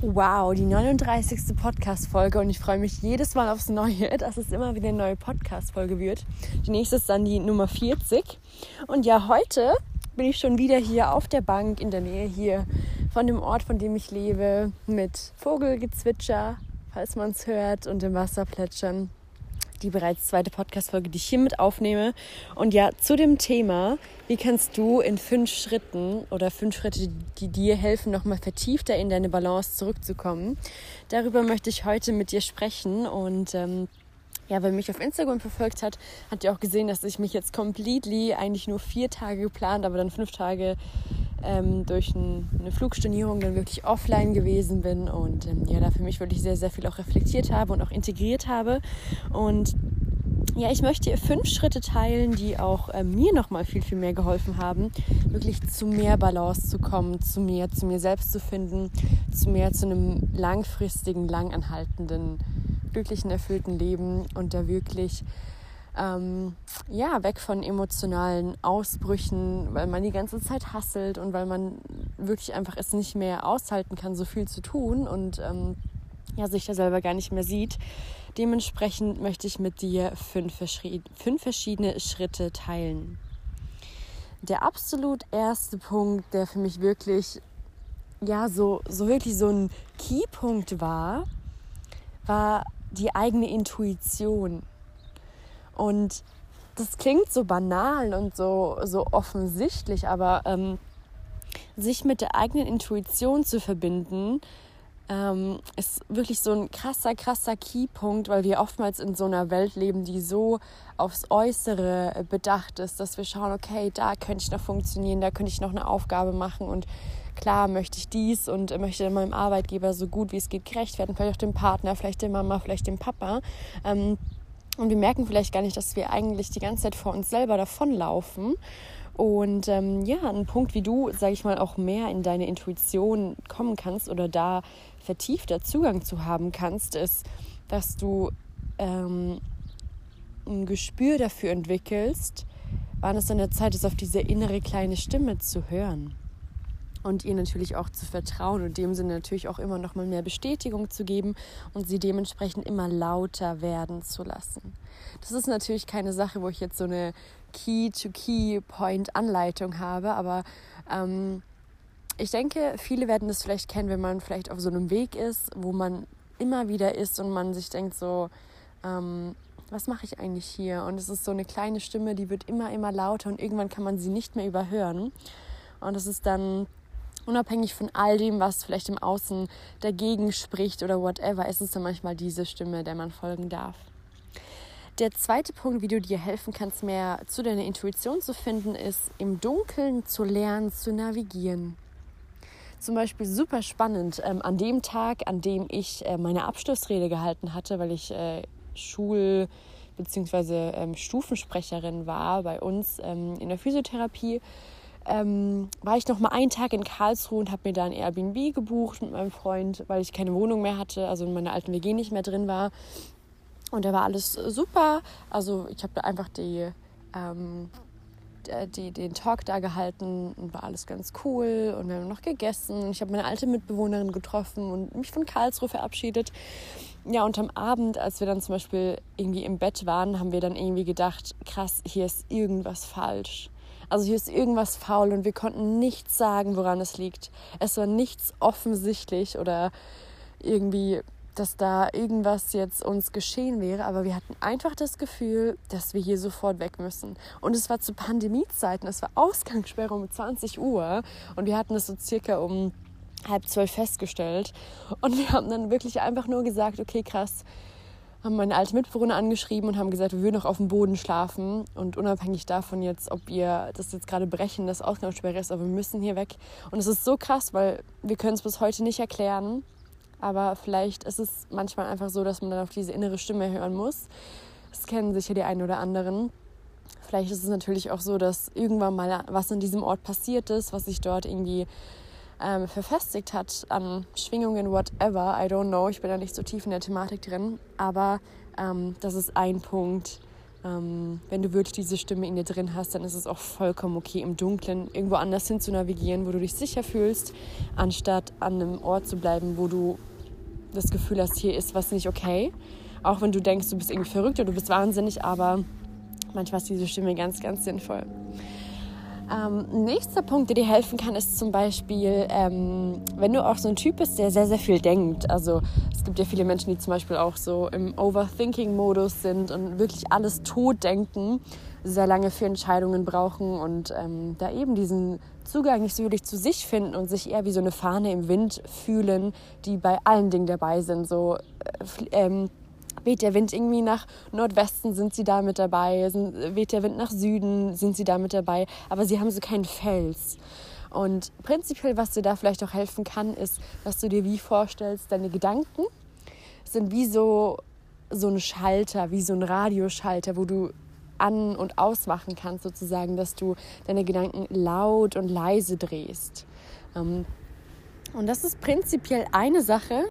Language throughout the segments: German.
Wow, die 39. Podcast-Folge und ich freue mich jedes Mal aufs Neue, dass es immer wieder eine neue Podcast-Folge wird. Die nächste ist dann die Nummer 40. Und ja, heute bin ich schon wieder hier auf der Bank in der Nähe hier von dem Ort, von dem ich lebe, mit Vogelgezwitscher, falls man es hört, und dem Wasser plätschern die bereits zweite Podcast-Folge, die ich hiermit aufnehme. Und ja, zu dem Thema, wie kannst du in fünf Schritten oder fünf Schritte, die dir helfen, nochmal vertiefter in deine Balance zurückzukommen, darüber möchte ich heute mit dir sprechen. Und ähm, ja, wer mich auf Instagram verfolgt hat, hat ja auch gesehen, dass ich mich jetzt completely eigentlich nur vier Tage geplant, aber dann fünf Tage ähm, durch ein, eine Flugstornierung dann wirklich offline gewesen bin und ähm, ja, da für mich wirklich sehr, sehr viel auch reflektiert habe und auch integriert habe. Und ja, ich möchte fünf Schritte teilen, die auch äh, mir nochmal viel, viel mehr geholfen haben, wirklich zu mehr Balance zu kommen, zu mehr, zu mir selbst zu finden, zu mehr zu einem langfristigen, langanhaltenden, glücklichen, erfüllten Leben und da wirklich ähm, ja, weg von emotionalen Ausbrüchen, weil man die ganze Zeit hasselt und weil man wirklich einfach es nicht mehr aushalten kann, so viel zu tun und ähm, ja, sich da selber gar nicht mehr sieht. Dementsprechend möchte ich mit dir fünf, fünf verschiedene Schritte teilen. Der absolut erste Punkt, der für mich wirklich, ja, so, so wirklich so ein Keypunkt war, war die eigene Intuition. Und das klingt so banal und so, so offensichtlich, aber ähm, sich mit der eigenen Intuition zu verbinden, ähm, ist wirklich so ein krasser, krasser Keypunkt, weil wir oftmals in so einer Welt leben, die so aufs Äußere bedacht ist, dass wir schauen, okay, da könnte ich noch funktionieren, da könnte ich noch eine Aufgabe machen und klar möchte ich dies und möchte meinem Arbeitgeber so gut wie es geht gerecht werden, vielleicht auch dem Partner, vielleicht der Mama, vielleicht dem Papa. Ähm, und wir merken vielleicht gar nicht, dass wir eigentlich die ganze Zeit vor uns selber davonlaufen. Und ähm, ja, ein Punkt, wie du, sage ich mal, auch mehr in deine Intuition kommen kannst oder da vertiefter Zugang zu haben kannst, ist, dass du ähm, ein Gespür dafür entwickelst, wann es an der Zeit ist, auf diese innere kleine Stimme zu hören und ihr natürlich auch zu vertrauen und dem Sinne natürlich auch immer noch mal mehr Bestätigung zu geben und sie dementsprechend immer lauter werden zu lassen. Das ist natürlich keine Sache, wo ich jetzt so eine Key-to-Key-Point-Anleitung habe, aber ähm, ich denke, viele werden das vielleicht kennen, wenn man vielleicht auf so einem Weg ist, wo man immer wieder ist und man sich denkt so, ähm, was mache ich eigentlich hier? Und es ist so eine kleine Stimme, die wird immer, immer lauter und irgendwann kann man sie nicht mehr überhören. Und es ist dann unabhängig von all dem, was vielleicht im Außen dagegen spricht oder whatever, ist es dann manchmal diese Stimme, der man folgen darf. Der zweite Punkt, wie du dir helfen kannst, mehr zu deiner Intuition zu finden, ist im Dunkeln zu lernen, zu navigieren. Zum Beispiel super spannend, ähm, an dem Tag, an dem ich äh, meine Abschlussrede gehalten hatte, weil ich äh, Schul- bzw. Ähm, Stufensprecherin war bei uns ähm, in der Physiotherapie, ähm, war ich noch mal einen Tag in Karlsruhe und habe mir da ein Airbnb gebucht mit meinem Freund, weil ich keine Wohnung mehr hatte, also in meiner alten WG nicht mehr drin war. Und da war alles super. Also ich habe da einfach die, ähm, die, den Talk da gehalten und war alles ganz cool. Und wir haben noch gegessen. Ich habe meine alte Mitbewohnerin getroffen und mich von Karlsruhe verabschiedet. Ja, und am Abend, als wir dann zum Beispiel irgendwie im Bett waren, haben wir dann irgendwie gedacht, krass, hier ist irgendwas falsch. Also hier ist irgendwas faul und wir konnten nichts sagen, woran es liegt. Es war nichts offensichtlich oder irgendwie, dass da irgendwas jetzt uns geschehen wäre, aber wir hatten einfach das Gefühl, dass wir hier sofort weg müssen. Und es war zu Pandemiezeiten, es war Ausgangssperre um 20 Uhr und wir hatten es so circa um halb zwölf festgestellt. Und wir haben dann wirklich einfach nur gesagt, okay, krass, haben meine alte Mitbewohner angeschrieben und haben gesagt, wir würden noch auf dem Boden schlafen. Und unabhängig davon jetzt, ob ihr das jetzt gerade brechen, das Ausgangssperre ist, aber wir müssen hier weg. Und es ist so krass, weil wir können es bis heute nicht erklären. Aber vielleicht ist es manchmal einfach so, dass man dann auf diese innere Stimme hören muss. Das kennen sicher die einen oder anderen. Vielleicht ist es natürlich auch so, dass irgendwann mal was in diesem Ort passiert ist, was sich dort irgendwie ähm, verfestigt hat an Schwingungen, whatever. I don't know. Ich bin da nicht so tief in der Thematik drin. Aber ähm, das ist ein Punkt. Ähm, wenn du wirklich diese Stimme in dir drin hast, dann ist es auch vollkommen okay, im Dunkeln irgendwo anders hin zu navigieren, wo du dich sicher fühlst, anstatt an einem Ort zu bleiben, wo du das Gefühl hast, hier ist was nicht okay. Auch wenn du denkst, du bist irgendwie verrückt oder du bist wahnsinnig, aber manchmal ist diese Stimme ganz, ganz sinnvoll. Ähm, nächster Punkt, der dir helfen kann, ist zum Beispiel, ähm, wenn du auch so ein Typ bist, der sehr, sehr viel denkt. Also es gibt ja viele Menschen, die zum Beispiel auch so im Overthinking-Modus sind und wirklich alles tot denken, sehr lange für Entscheidungen brauchen und ähm, da eben diesen Zugang nicht so wirklich zu sich finden und sich eher wie so eine Fahne im Wind fühlen, die bei allen Dingen dabei sind. So äh, ähm, weht der Wind irgendwie nach Nordwesten, sind sie da mit dabei, weht der Wind nach Süden, sind sie da mit dabei, aber sie haben so keinen Fels. Und prinzipiell, was dir da vielleicht auch helfen kann, ist, dass du dir wie vorstellst, deine Gedanken sind wie so, so ein Schalter, wie so ein Radioschalter, wo du an- und ausmachen kannst, sozusagen, dass du deine Gedanken laut und leise drehst. Ähm, und das ist prinzipiell eine Sache,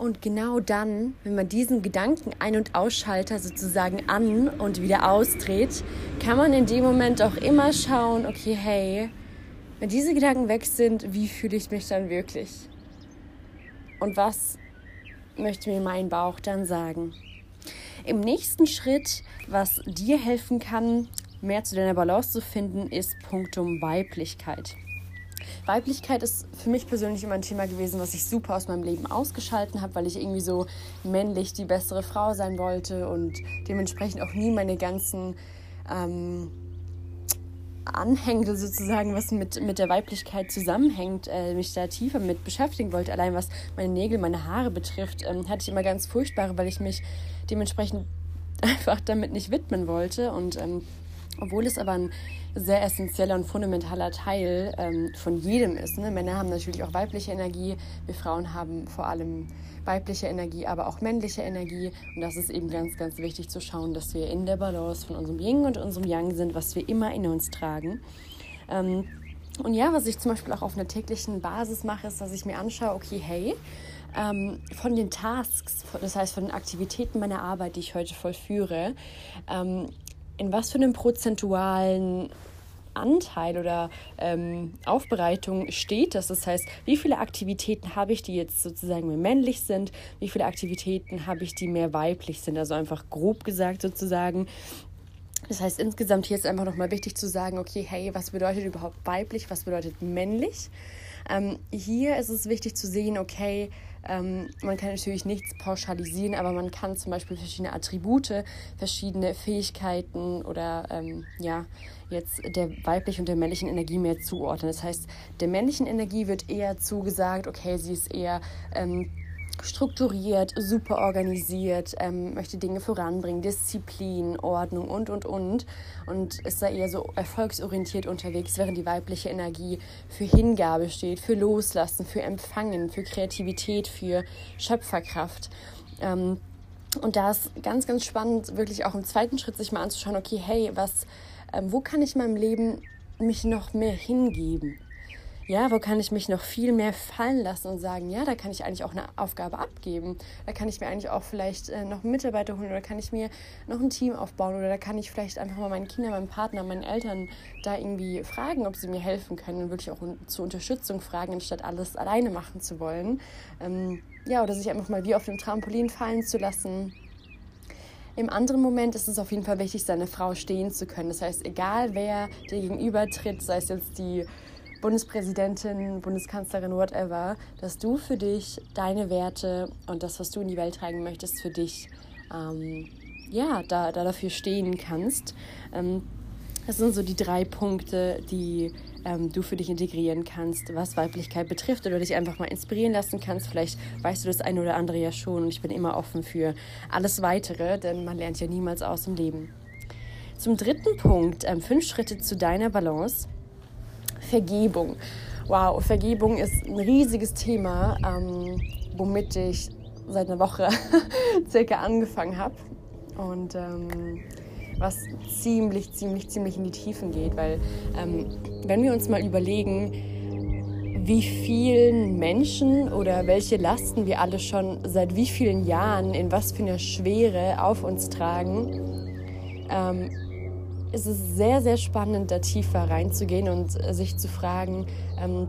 und genau dann, wenn man diesen Gedanken ein- und Ausschalter sozusagen an und wieder ausdreht, kann man in dem Moment auch immer schauen, okay, hey, wenn diese Gedanken weg sind, wie fühle ich mich dann wirklich? Und was möchte mir mein Bauch dann sagen? Im nächsten Schritt, was dir helfen kann, mehr zu deiner Balance zu finden, ist Punktum Weiblichkeit. Weiblichkeit ist für mich persönlich immer ein Thema gewesen, was ich super aus meinem Leben ausgeschalten habe, weil ich irgendwie so männlich die bessere Frau sein wollte und dementsprechend auch nie meine ganzen ähm, Anhänge sozusagen, was mit, mit der Weiblichkeit zusammenhängt, äh, mich da tiefer mit beschäftigen wollte. Allein was meine Nägel, meine Haare betrifft, ähm, hatte ich immer ganz furchtbare, weil ich mich dementsprechend einfach damit nicht widmen wollte und ähm, obwohl es aber ein sehr essentieller und fundamentaler Teil ähm, von jedem ist. Ne? Männer haben natürlich auch weibliche Energie, wir Frauen haben vor allem weibliche Energie, aber auch männliche Energie. Und das ist eben ganz, ganz wichtig zu schauen, dass wir in der Balance von unserem Yin und unserem Yang sind, was wir immer in uns tragen. Ähm, und ja, was ich zum Beispiel auch auf einer täglichen Basis mache, ist, dass ich mir anschaue, okay, hey, ähm, von den Tasks, das heißt von den Aktivitäten meiner Arbeit, die ich heute vollführe, ähm, in was für einem prozentualen Anteil oder ähm, Aufbereitung steht das. Das heißt, wie viele Aktivitäten habe ich, die jetzt sozusagen mehr männlich sind, wie viele Aktivitäten habe ich, die mehr weiblich sind. Also einfach grob gesagt sozusagen. Das heißt, insgesamt hier ist einfach nochmal wichtig zu sagen, okay, hey, was bedeutet überhaupt weiblich, was bedeutet männlich? Ähm, hier ist es wichtig zu sehen, okay, ähm, man kann natürlich nichts pauschalisieren, aber man kann zum Beispiel verschiedene Attribute, verschiedene Fähigkeiten oder ähm, ja, jetzt der weiblichen und der männlichen Energie mehr zuordnen. Das heißt, der männlichen Energie wird eher zugesagt, okay, sie ist eher ähm, strukturiert, super organisiert, ähm, möchte Dinge voranbringen, Disziplin, Ordnung und, und, und. Und ist da eher so erfolgsorientiert unterwegs, während die weibliche Energie für Hingabe steht, für Loslassen, für Empfangen, für Kreativität, für Schöpferkraft. Ähm, und da ist ganz, ganz spannend, wirklich auch im zweiten Schritt sich mal anzuschauen, okay, hey, was, ähm, wo kann ich in meinem Leben mich noch mehr hingeben? Ja, wo kann ich mich noch viel mehr fallen lassen und sagen, ja, da kann ich eigentlich auch eine Aufgabe abgeben. Da kann ich mir eigentlich auch vielleicht äh, noch Mitarbeiter holen oder kann ich mir noch ein Team aufbauen oder da kann ich vielleicht einfach mal meinen Kindern, meinen Partner, meinen Eltern da irgendwie fragen, ob sie mir helfen können und wirklich auch zur Unterstützung fragen, anstatt alles alleine machen zu wollen. Ähm, ja, oder sich einfach mal wie auf dem Trampolin fallen zu lassen. Im anderen Moment ist es auf jeden Fall wichtig, seine Frau stehen zu können. Das heißt, egal wer dir gegenüber tritt, sei es jetzt die Bundespräsidentin, Bundeskanzlerin, whatever, dass du für dich deine Werte und das, was du in die Welt tragen möchtest, für dich ähm, ja, da, da dafür stehen kannst. Ähm, das sind so die drei Punkte, die ähm, du für dich integrieren kannst, was Weiblichkeit betrifft oder dich einfach mal inspirieren lassen kannst. Vielleicht weißt du das eine oder andere ja schon und ich bin immer offen für alles Weitere, denn man lernt ja niemals aus dem Leben. Zum dritten Punkt, ähm, fünf Schritte zu deiner Balance. Vergebung. Wow, Vergebung ist ein riesiges Thema, ähm, womit ich seit einer Woche circa angefangen habe. Und ähm, was ziemlich, ziemlich, ziemlich in die Tiefen geht, weil ähm, wenn wir uns mal überlegen, wie vielen Menschen oder welche Lasten wir alle schon seit wie vielen Jahren in was für einer Schwere auf uns tragen, ähm, ist es sehr, sehr spannend, da tiefer reinzugehen und sich zu fragen, ähm,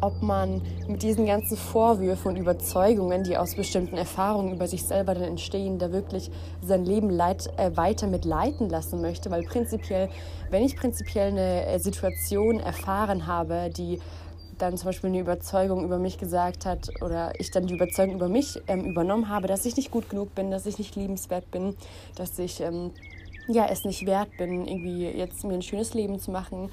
ob man mit diesen ganzen Vorwürfen und Überzeugungen, die aus bestimmten Erfahrungen über sich selber dann entstehen, da wirklich sein Leben leit, äh, weiter mit leiten lassen möchte. Weil prinzipiell, wenn ich prinzipiell eine äh, Situation erfahren habe, die dann zum Beispiel eine Überzeugung über mich gesagt hat oder ich dann die Überzeugung über mich ähm, übernommen habe, dass ich nicht gut genug bin, dass ich nicht liebenswert bin, dass ich ähm, ja, es nicht wert bin, irgendwie jetzt mir ein schönes Leben zu machen,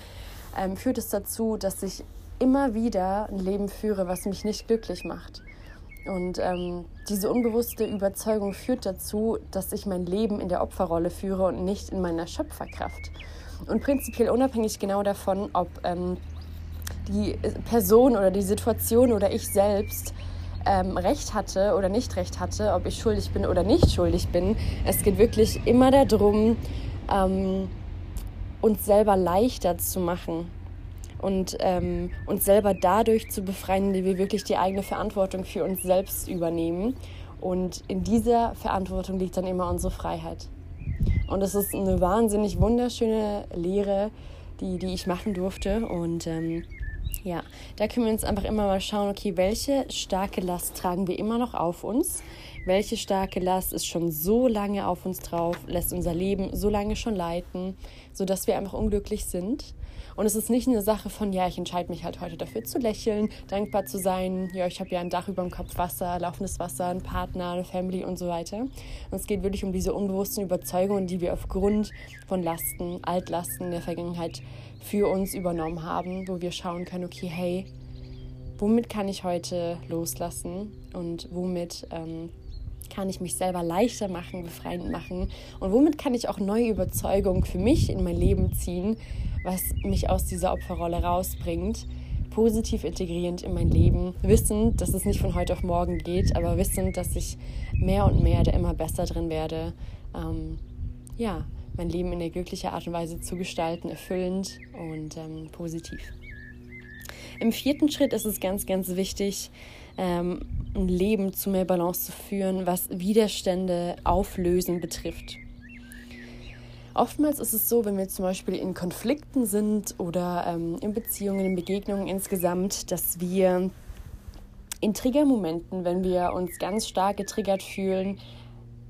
ähm, führt es dazu, dass ich immer wieder ein Leben führe, was mich nicht glücklich macht. Und ähm, diese unbewusste Überzeugung führt dazu, dass ich mein Leben in der Opferrolle führe und nicht in meiner Schöpferkraft. Und prinzipiell unabhängig genau davon, ob ähm, die Person oder die Situation oder ich selbst ähm, recht hatte oder nicht recht hatte, ob ich schuldig bin oder nicht schuldig bin. Es geht wirklich immer darum, ähm, uns selber leichter zu machen und ähm, uns selber dadurch zu befreien, indem wir wirklich die eigene Verantwortung für uns selbst übernehmen. Und in dieser Verantwortung liegt dann immer unsere Freiheit. Und es ist eine wahnsinnig wunderschöne Lehre, die, die ich machen durfte. Und ähm, ja, da können wir uns einfach immer mal schauen, okay, welche starke Last tragen wir immer noch auf uns? Welche starke Last ist schon so lange auf uns drauf, lässt unser Leben so lange schon leiten, sodass wir einfach unglücklich sind? Und es ist nicht eine Sache von, ja, ich entscheide mich halt heute dafür zu lächeln, dankbar zu sein. Ja, ich habe ja ein Dach über dem Kopf, Wasser, laufendes Wasser, einen Partner, eine Family und so weiter. Und es geht wirklich um diese unbewussten Überzeugungen, die wir aufgrund von Lasten, Altlasten der Vergangenheit für uns übernommen haben, wo wir schauen können, okay, hey, womit kann ich heute loslassen und womit ähm, kann ich mich selber leichter machen, befreiend machen und womit kann ich auch neue Überzeugungen für mich in mein Leben ziehen, was mich aus dieser Opferrolle rausbringt, positiv integrierend in mein Leben, wissend, dass es nicht von heute auf morgen geht, aber wissend, dass ich mehr und mehr da immer besser drin werde, ähm, ja, mein Leben in eine glückliche Art und Weise zu gestalten, erfüllend und ähm, positiv. Im vierten Schritt ist es ganz, ganz wichtig, ähm, ein Leben zu mehr Balance zu führen, was Widerstände auflösen betrifft. Oftmals ist es so, wenn wir zum Beispiel in Konflikten sind oder ähm, in Beziehungen, in Begegnungen insgesamt, dass wir in Triggermomenten, wenn wir uns ganz stark getriggert fühlen,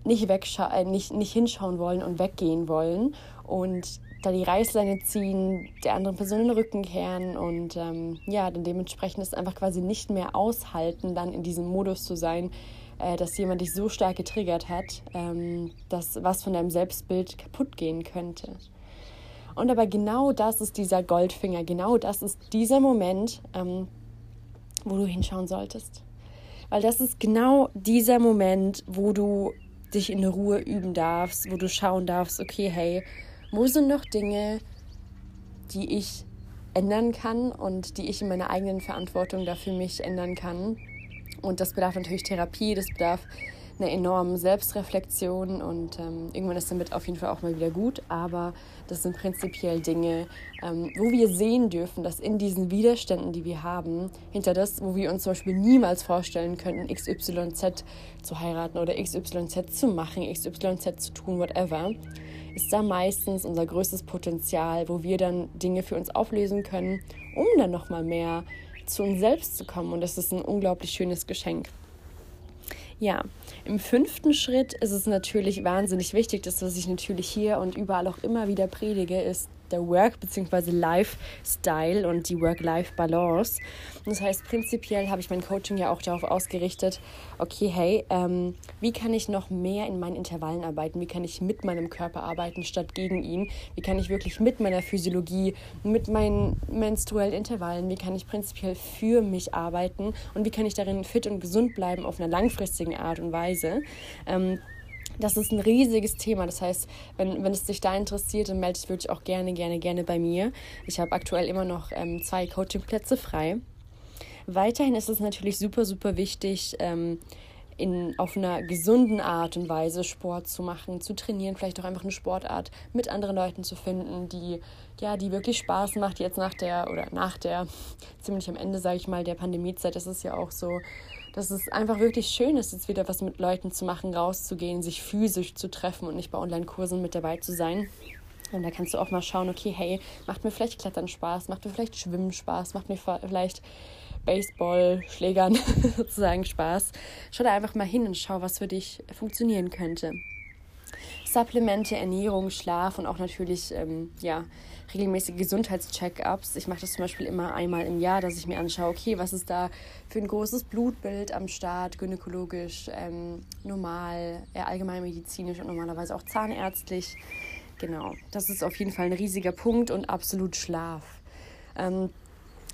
nicht, äh, nicht, nicht hinschauen wollen und weggehen wollen und da die Reißleine ziehen, der anderen Person den Rücken kehren und ähm, ja, dann dementsprechend ist einfach quasi nicht mehr aushalten, dann in diesem Modus zu sein, äh, dass jemand dich so stark getriggert hat, ähm, dass was von deinem Selbstbild kaputt gehen könnte. Und aber genau das ist dieser Goldfinger, genau das ist dieser Moment, ähm, wo du hinschauen solltest. Weil das ist genau dieser Moment, wo du dich in Ruhe üben darfst, wo du schauen darfst, okay, hey, wo sind noch Dinge, die ich ändern kann und die ich in meiner eigenen Verantwortung dafür mich ändern kann. Und das bedarf natürlich Therapie, das bedarf einer enormen Selbstreflexion und ähm, irgendwann ist damit auf jeden Fall auch mal wieder gut. Aber das sind prinzipiell Dinge, ähm, wo wir sehen dürfen, dass in diesen Widerständen, die wir haben, hinter das, wo wir uns zum Beispiel niemals vorstellen könnten, XYZ zu heiraten oder XYZ zu machen, XYZ zu tun, whatever, ist da meistens unser größtes Potenzial, wo wir dann Dinge für uns auflösen können, um dann nochmal mehr zu uns selbst zu kommen. Und das ist ein unglaublich schönes Geschenk. Ja, im fünften Schritt ist es natürlich wahnsinnig wichtig, das, was ich natürlich hier und überall auch immer wieder predige, ist, der Work- bzw. Lifestyle und die Work-Life-Balance. Das heißt, prinzipiell habe ich mein Coaching ja auch darauf ausgerichtet, okay, hey, ähm, wie kann ich noch mehr in meinen Intervallen arbeiten? Wie kann ich mit meinem Körper arbeiten statt gegen ihn? Wie kann ich wirklich mit meiner Physiologie, mit meinen menstruellen Intervallen, wie kann ich prinzipiell für mich arbeiten und wie kann ich darin fit und gesund bleiben auf einer langfristigen Art und Weise? Ähm, das ist ein riesiges Thema. Das heißt, wenn, wenn es dich da interessiert, dann melde dich wirklich auch gerne, gerne, gerne bei mir. Ich habe aktuell immer noch ähm, zwei Coachingplätze frei. Weiterhin ist es natürlich super, super wichtig, ähm, in, auf einer gesunden Art und Weise Sport zu machen, zu trainieren, vielleicht auch einfach eine Sportart mit anderen Leuten zu finden, die, ja, die wirklich Spaß macht. Jetzt nach der, oder nach der, ziemlich am Ende, sage ich mal, der Pandemiezeit, ist es ja auch so, dass es einfach wirklich schön ist, jetzt wieder was mit Leuten zu machen, rauszugehen, sich physisch zu treffen und nicht bei Online-Kursen mit dabei zu sein. Und da kannst du auch mal schauen, okay, hey, macht mir vielleicht Klettern Spaß, macht mir vielleicht Schwimmen Spaß, macht mir vielleicht Baseball-Schlägern sozusagen Spaß. Schau da einfach mal hin und schau, was für dich funktionieren könnte. Supplemente, Ernährung, Schlaf und auch natürlich ähm, ja, regelmäßige Gesundheitscheck-ups. Ich mache das zum Beispiel immer einmal im Jahr, dass ich mir anschaue, okay, was ist da für ein großes Blutbild am Start, gynäkologisch, ähm, normal, eher allgemeinmedizinisch und normalerweise auch zahnärztlich. Genau, das ist auf jeden Fall ein riesiger Punkt und absolut Schlaf. Ähm,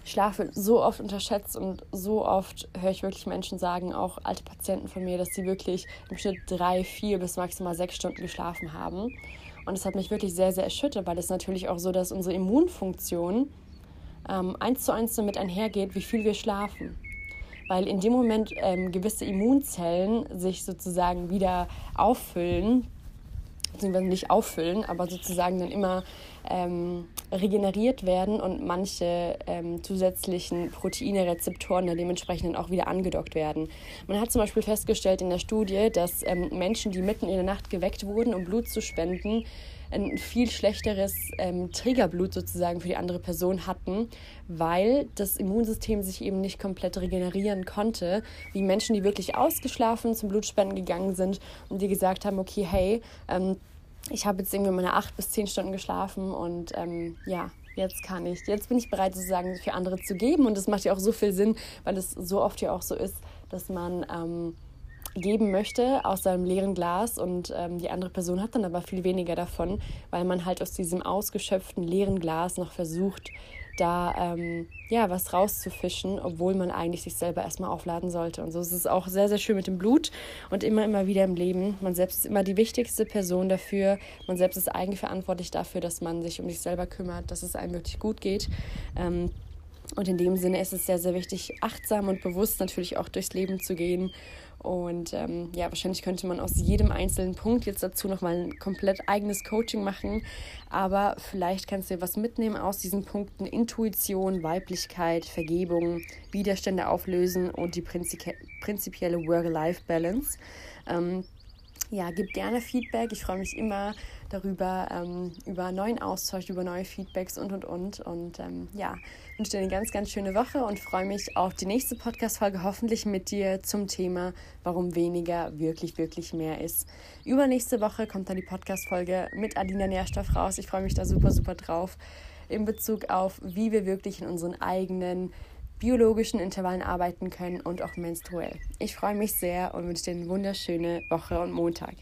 Schlaf wird so oft unterschätzt und so oft höre ich wirklich Menschen sagen, auch alte Patienten von mir, dass sie wirklich im Schnitt drei, vier bis maximal sechs Stunden geschlafen haben. Und das hat mich wirklich sehr, sehr erschüttert, weil es natürlich auch so, dass unsere Immunfunktion ähm, eins zu eins damit einhergeht, wie viel wir schlafen. Weil in dem Moment ähm, gewisse Immunzellen sich sozusagen wieder auffüllen, beziehungsweise nicht auffüllen, aber sozusagen dann immer ähm, regeneriert werden und manche ähm, zusätzlichen Proteine, Rezeptoren dann dementsprechend auch wieder angedockt werden. Man hat zum Beispiel festgestellt in der Studie, dass ähm, Menschen, die mitten in der Nacht geweckt wurden, um Blut zu spenden, ein viel schlechteres ähm, Trägerblut sozusagen für die andere Person hatten, weil das Immunsystem sich eben nicht komplett regenerieren konnte, wie Menschen, die wirklich ausgeschlafen zum Blutspenden gegangen sind und die gesagt haben, okay, hey, ähm, ich habe jetzt irgendwie meine acht bis zehn Stunden geschlafen und ähm, ja, jetzt kann ich, jetzt bin ich bereit sozusagen für andere zu geben. Und das macht ja auch so viel Sinn, weil es so oft ja auch so ist, dass man ähm, geben möchte aus seinem leeren Glas und ähm, die andere Person hat dann aber viel weniger davon, weil man halt aus diesem ausgeschöpften leeren Glas noch versucht, da ähm, ja was rauszufischen, obwohl man eigentlich sich selber erstmal aufladen sollte. Und so ist es auch sehr, sehr schön mit dem Blut und immer, immer wieder im Leben. Man selbst ist immer die wichtigste Person dafür. Man selbst ist eigenverantwortlich dafür, dass man sich um sich selber kümmert, dass es einem wirklich gut geht. Ähm, und in dem Sinne ist es sehr, sehr wichtig, achtsam und bewusst natürlich auch durchs Leben zu gehen und ähm, ja, wahrscheinlich könnte man aus jedem einzelnen Punkt jetzt dazu nochmal ein komplett eigenes Coaching machen. Aber vielleicht kannst du dir was mitnehmen aus diesen Punkten Intuition, Weiblichkeit, Vergebung, Widerstände auflösen und die prinzipielle Work-Life-Balance. Ähm, ja, gib gerne Feedback. Ich freue mich immer darüber, ähm, über neuen Austausch, über neue Feedbacks und, und, und. Und ähm, ja, wünsche dir eine ganz, ganz schöne Woche und freue mich auf die nächste Podcast-Folge, hoffentlich mit dir zum Thema, warum weniger wirklich, wirklich mehr ist. Übernächste Woche kommt dann die Podcast-Folge mit Adina Nährstoff raus. Ich freue mich da super, super drauf in Bezug auf, wie wir wirklich in unseren eigenen biologischen Intervallen arbeiten können und auch menstruell. Ich freue mich sehr und wünsche dir eine wunderschöne Woche und Montag.